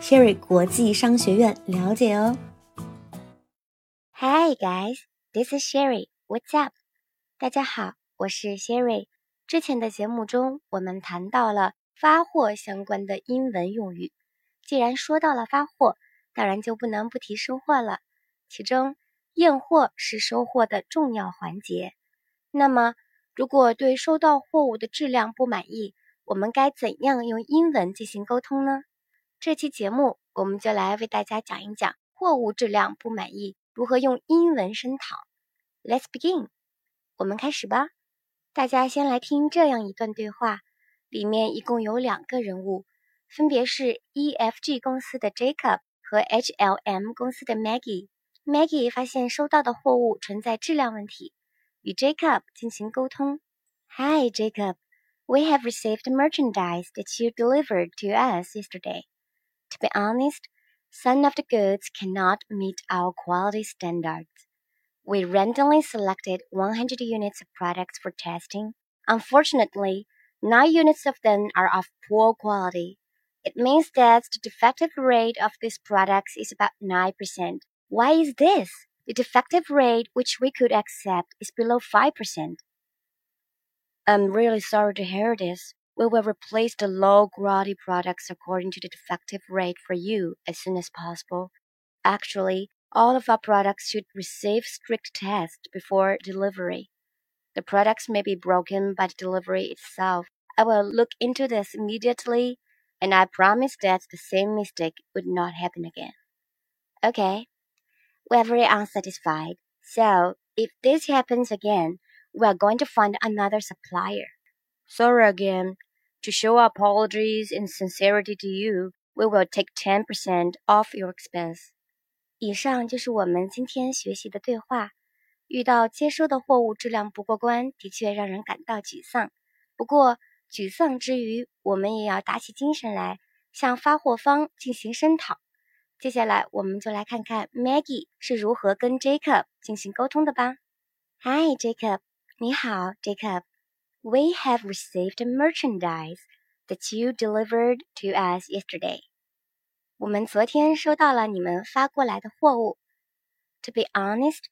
Sherry 国际商学院了解哦。Hi guys, this is Sherry. What's up? 大家好，我是 Sherry。之前的节目中，我们谈到了发货相关的英文用语。既然说到了发货，当然就不能不提收货了。其中，验货是收货的重要环节。那么，如果对收到货物的质量不满意，我们该怎样用英文进行沟通呢？这期节目，我们就来为大家讲一讲货物质量不满意如何用英文声讨。Let's begin，我们开始吧。大家先来听这样一段对话，里面一共有两个人物，分别是 EFG 公司的 Jacob 和 HLM 公司的 Maggie。Maggie 发现收到的货物存在质量问题，与 Jacob 进行沟通。Hi Jacob，we have received merchandise that you delivered to us yesterday. To be honest, some of the goods cannot meet our quality standards. We randomly selected 100 units of products for testing. Unfortunately, 9 units of them are of poor quality. It means that the defective rate of these products is about 9%. Why is this? The defective rate which we could accept is below 5%. I'm really sorry to hear this. We will replace the low quality products according to the defective rate for you as soon as possible. Actually, all of our products should receive strict tests before delivery. The products may be broken by the delivery itself. I will look into this immediately, and I promise that the same mistake would not happen again. Okay, we're very unsatisfied. So, if this happens again, we are going to find another supplier. Sorry again. To show apologies and sincerity to you, we will take ten percent off your expense. 以上就是我们今天学习的对话。遇到接收的货物质量不过关，的确让人感到沮丧。不过，沮丧之余，我们也要打起精神来，向发货方进行声讨。接下来，我们就来看看 Maggie 是如何跟 Jacob 进行沟通的吧。Hi Jacob，你好，Jacob。We have received merchandise that you delivered to us yesterday. 我们昨天收到了你们发过来的货物。To be honest,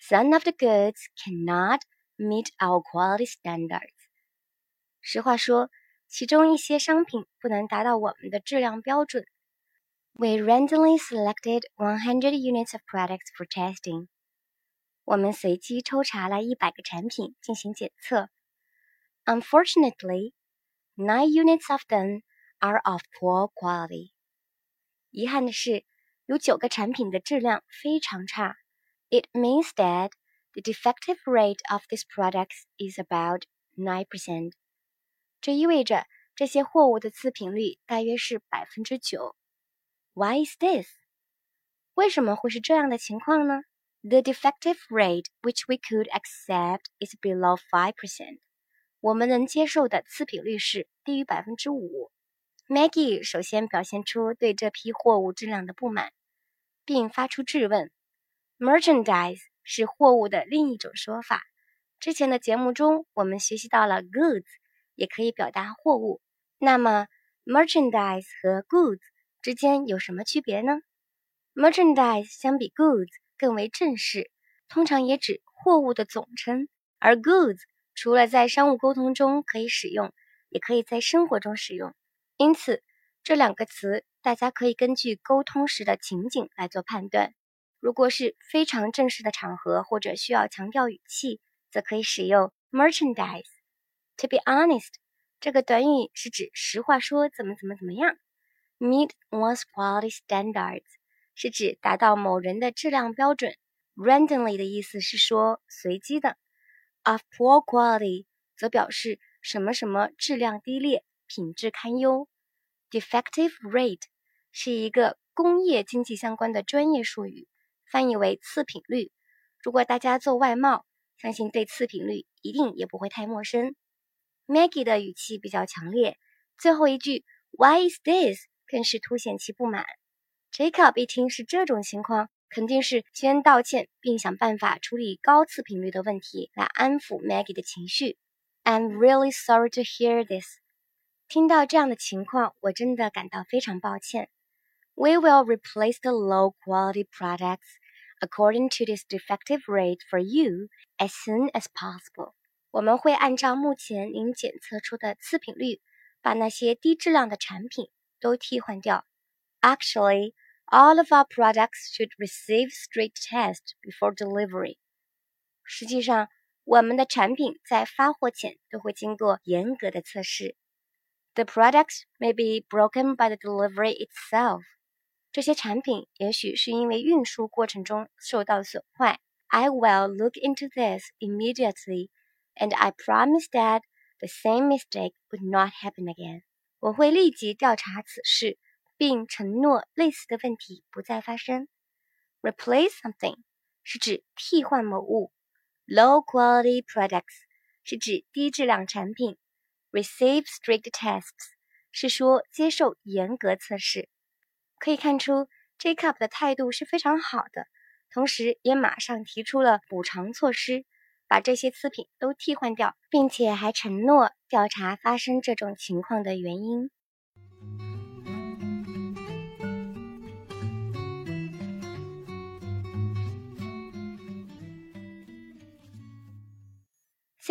some of the goods cannot meet our quality standards. 实话说，其中一些商品不能达到我们的质量标准。We randomly selected 100 units of products for testing. 我们随机抽查了一百个产品进行检测。 Unfortunately, nine units of them are of poor quality. 遗憾的是，有九个产品的质量非常差。It means that the defective rate of these products is about nine percent. 这意味着这些货物的次品率大约是百分之九。Why is this? 为什么会是这样的情况呢？The defective rate which we could accept is below five percent. 我们能接受的次品率是低于百分之五。Maggie 首先表现出对这批货物质量的不满，并发出质问。Merchandise 是货物的另一种说法。之前的节目中，我们学习到了 goods 也可以表达货物。那么，merchandise 和 goods 之间有什么区别呢？Merchandise 相比 goods 更为正式，通常也指货物的总称，而 goods 除了在商务沟通中可以使用，也可以在生活中使用。因此，这两个词大家可以根据沟通时的情景来做判断。如果是非常正式的场合或者需要强调语气，则可以使用 merchandise。To be honest，这个短语是指实话说怎么怎么怎么样。Meet one's quality standards 是指达到某人的质量标准。Randomly 的意思是说随机的。Of poor quality 则表示什么什么质量低劣、品质堪忧。Defective rate 是一个工业经济相关的专业术语，翻译为次品率。如果大家做外贸，相信对次品率一定也不会太陌生。Maggie 的语气比较强烈，最后一句 Why is this 更是凸显其不满。Jacob 一听是这种情况，肯定是先道歉，并想办法处理高次品率的问题，来安抚 Maggie 的情绪。I'm really sorry to hear this。听到这样的情况，我真的感到非常抱歉。We will replace the low quality products according to this defective rate for you as soon as possible。我们会按照目前您检测出的次品率，把那些低质量的产品都替换掉。Actually。all of our products should receive strict tests before delivery。实际上，我们的产品在发货前都会经过严格的测试。The products may be broken by the delivery itself。这些产品也许是因为运输过程中受到损坏。I will look into this immediately, and I promise that the same mistake would not happen again。我会立即调查此事， 并承诺类似的问题不再发生。Replace something 是指替换某物。Low quality products 是指低质量产品，receive strict tests 是说接受严格测试。可以看出，Jacob 的态度是非常好的，同时也马上提出了补偿措施，把这些次品都替换掉，并且还承诺调查发生这种情况的原因。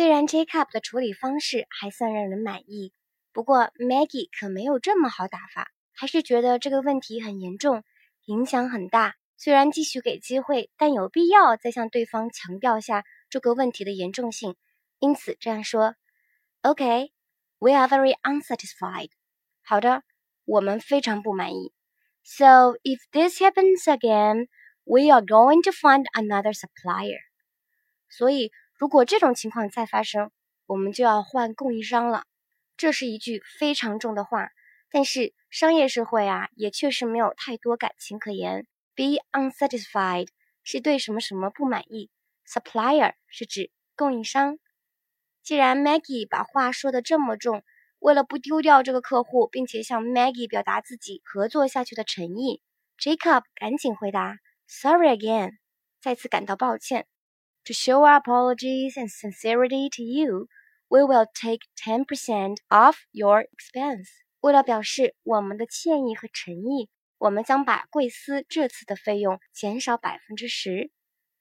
虽然 Jacob 的处理方式还算让人满意，不过 Maggie 可没有这么好打发，还是觉得这个问题很严重，影响很大。虽然继续给机会，但有必要再向对方强调下这个问题的严重性。因此这样说：“OK, we are very unsatisfied。”好的，我们非常不满意。So if this happens again, we are going to find another supplier。所以。 如果这种情况再发生，我们就要换供应商了。这是一句非常重的话，但是商业社会啊，也确实没有太多感情可言。Be unsatisfied 是对什么什么不满意，supplier 是指供应商。既然 Maggie 把话说的这么重，为了不丢掉这个客户，并且向 Maggie 表达自己合作下去的诚意，Jacob 赶紧回答：“Sorry again，再次感到抱歉。” To show our apologies and sincerity to you, we will take 10% off your expense. 为了表示我们的歉意和诚意，我们将把贵司这次的费用减少百分之十。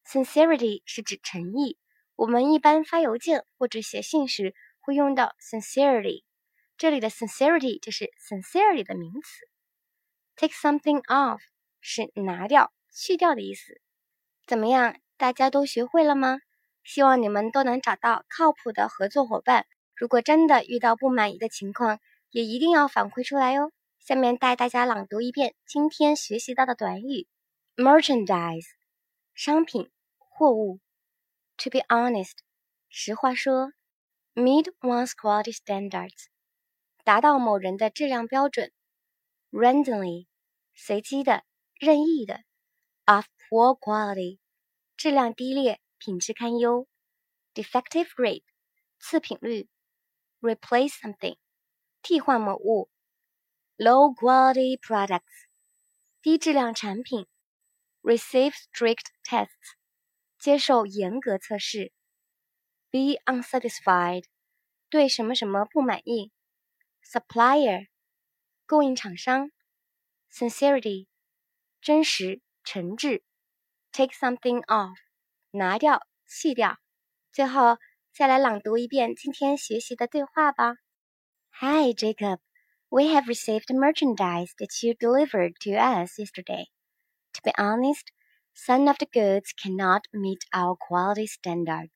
Sincerity 是指诚意，我们一般发邮件或者写信时会用到 sincerity，这里的 sincerity 就是 sincerity 的名词。Take something off 是拿掉、去掉的意思。怎么样？ 大家都学会了吗？希望你们都能找到靠谱的合作伙伴。如果真的遇到不满意的情况，也一定要反馈出来哟。下面带大家朗读一遍今天学习到的短语：merchandise，商品、货物；to be honest，实话说；meet one's quality standards，达到某人的质量标准；randomly，随机的、任意的；of poor quality。质量低劣，品质堪忧；defective rate，次品率；replace something，替换某物；low quality products，低质量产品；receive strict tests，接受严格测试；be unsatisfied，对什么什么不满意；supplier，供应厂商；sincerity，真实、诚挚。 Take something off，拿掉、去掉。最后再来朗读一遍今天学习的对话吧。Hi Jacob, we have received merchandise that you delivered to us yesterday. To be honest, some of the goods cannot meet our quality standards.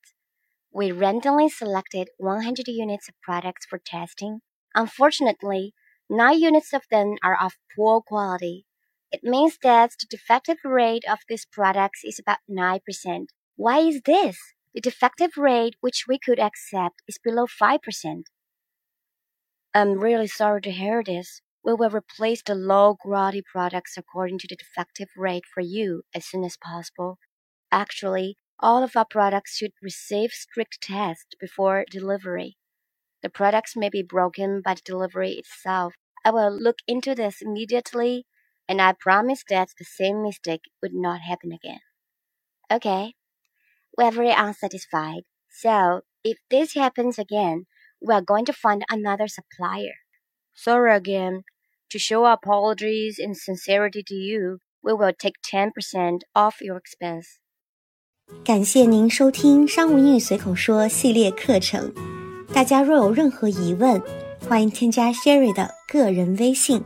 We randomly selected 100 units of products for testing. Unfortunately, 9 units of them are of poor quality. it means that the defective rate of these products is about 9%. Why is this? The defective rate which we could accept is below 5%. I'm really sorry to hear this. We will replace the low quality products according to the defective rate for you as soon as possible. Actually, all of our products should receive strict tests before delivery. The products may be broken by the delivery itself. I will look into this immediately, and I promise that the same mistake would not happen again. Okay, we are very unsatisfied. So, if this happens again, we are going to find another supplier. Sorry again. To show our apologies and sincerity to you, we will take 10% off your expense. 感谢您收听《商务英语随口说》系列课程。大家若有任何疑问，欢迎添加 Sherry 的个人微信，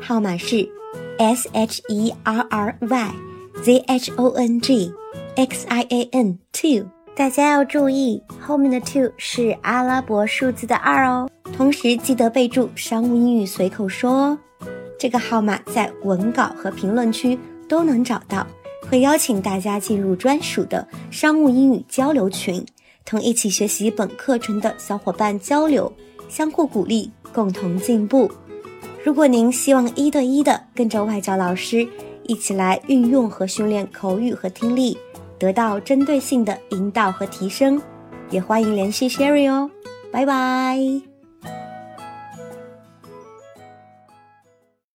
号码是 S H E R R Y Z H O N G X I A N two。大家要注意，后面的 two 是阿拉伯数字的二哦。同时记得备注“商务英语随口说”哦。这个号码在文稿和评论区都能找到。会邀请大家进入专属的商务英语交流群，同一起学习本课程的小伙伴交流，相互鼓励，共同进步。如果您希望一对一的跟着外教老师一起来运用和训练口语和听力，得到针对性的引导和提升，也欢迎联系 Sherry 哦。拜拜。